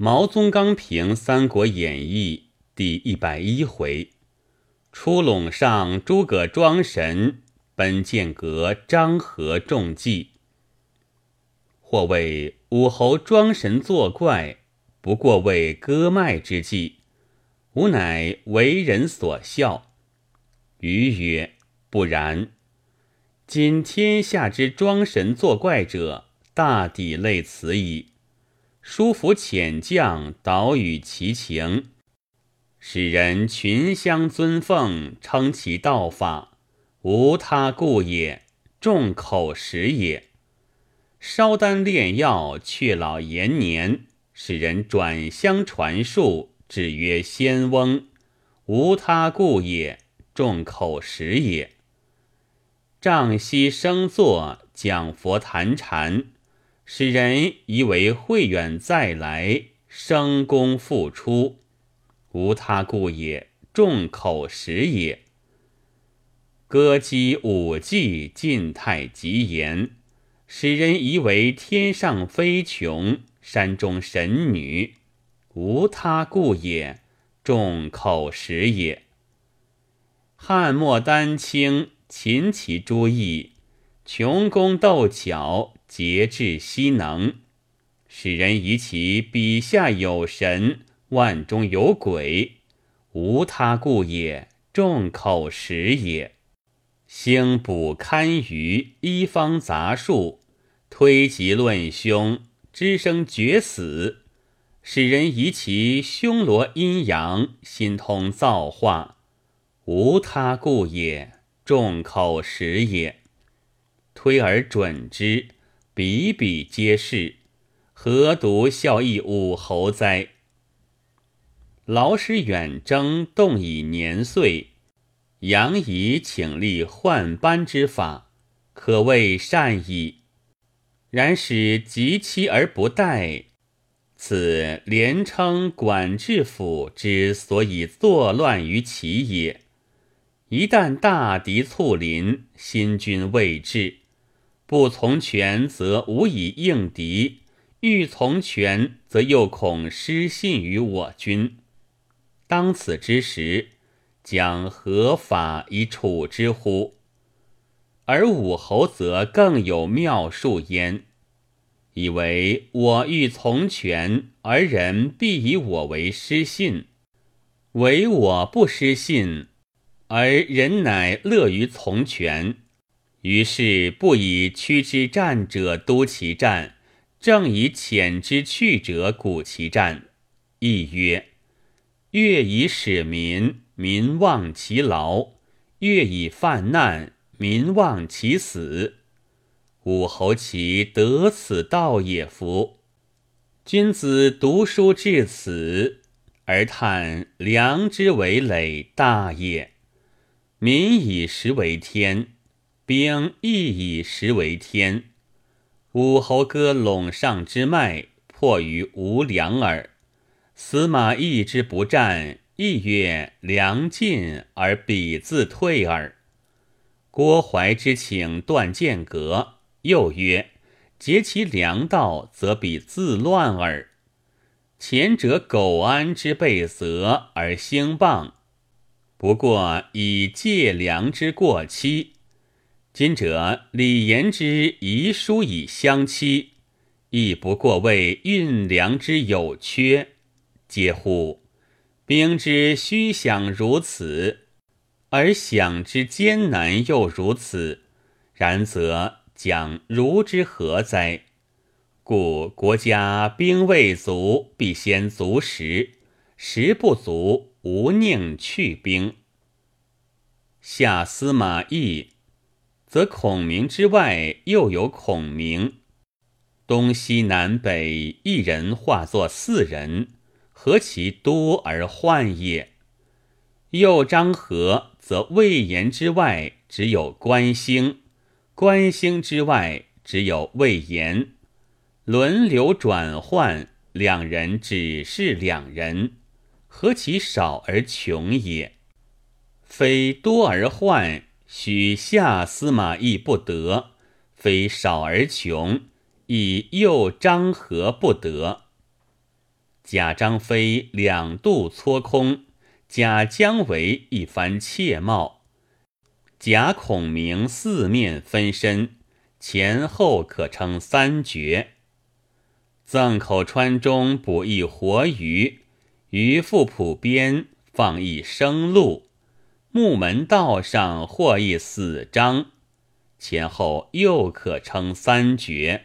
毛宗刚评《三国演义》第一百一回：出陇上诸葛庄神，奔剑阁张合中计。或谓武侯庄神作怪，不过为割脉之计，吾乃为人所笑。余曰：不然。今天下之庄神作怪者，大抵类此矣。叔服遣将导与其情，使人群相尊奉，称其道法，无他故也，众口实也。烧丹炼药，却老延年，使人转相传述，只曰仙翁，无他故也，众口实也。丈西生坐，讲佛谈禅。使人以为慧远再来，生功复出，无他故也，众口实也。歌姬舞伎，晋太极言，使人以为天上飞琼，山中神女，无他故也，众口实也。汉末丹青，琴棋诸艺，穷工斗巧。节制悉能，使人疑其笔下有神，万中有鬼，无他故也，众口实也。兴补堪舆，一方杂术，推及论凶，知生绝死，使人疑其凶罗阴阳，心通造化，无他故也，众口实也。推而准之。比比皆是，何独效益武侯哉？劳师远征，动以年岁，杨仪请立换班之法，可谓善矣。然使及期而不待，此连称管制府之所以作乱于其也。一旦大敌簇临，新君未至。不从权，则无以应敌；欲从权，则又恐失信于我军。当此之时，将何法以处之乎？而武侯则更有妙术焉，以为我欲从权，而人必以我为失信；唯我不失信，而人乃乐于从权。于是不以屈之战者督其战，正以遣之去者鼓其战。亦曰：越以使民，民忘其劳；越以犯难，民忘其死。武侯其得此道也夫！君子读书至此，而叹良之为累大也。民以食为天。兵亦以食为天，武侯割陇上之脉，迫于无粮耳。司马懿之不战，亦曰粮尽而彼自退耳。郭淮之请断剑阁，又曰截其粮道，则彼自乱耳。前者苟安之备责而兴谤，不过以借粮之过期。今者李严之遗书以相期，亦不过为运粮之有缺。嗟乎！兵之虚饷如此，而饷之艰难又如此，然则将如之何哉？故国家兵未足，必先足食；食不足，无宁去兵。下司马懿。则孔明之外，又有孔明；东西南北一人化作四人，何其多而患也！又张合，则魏延之外只有关兴，关兴之外只有魏延，轮流转换，两人只是两人，何其少而穷也！非多而患。许下司马懿不得，非少而穷，以诱张合不得。贾张飞两度搓空，贾姜维一番切貌，贾孔明四面分身，前后可称三绝。赠口川中捕一活鱼，鱼腹浦边放一生鹿，木门道上获一死章，前后又可称三绝。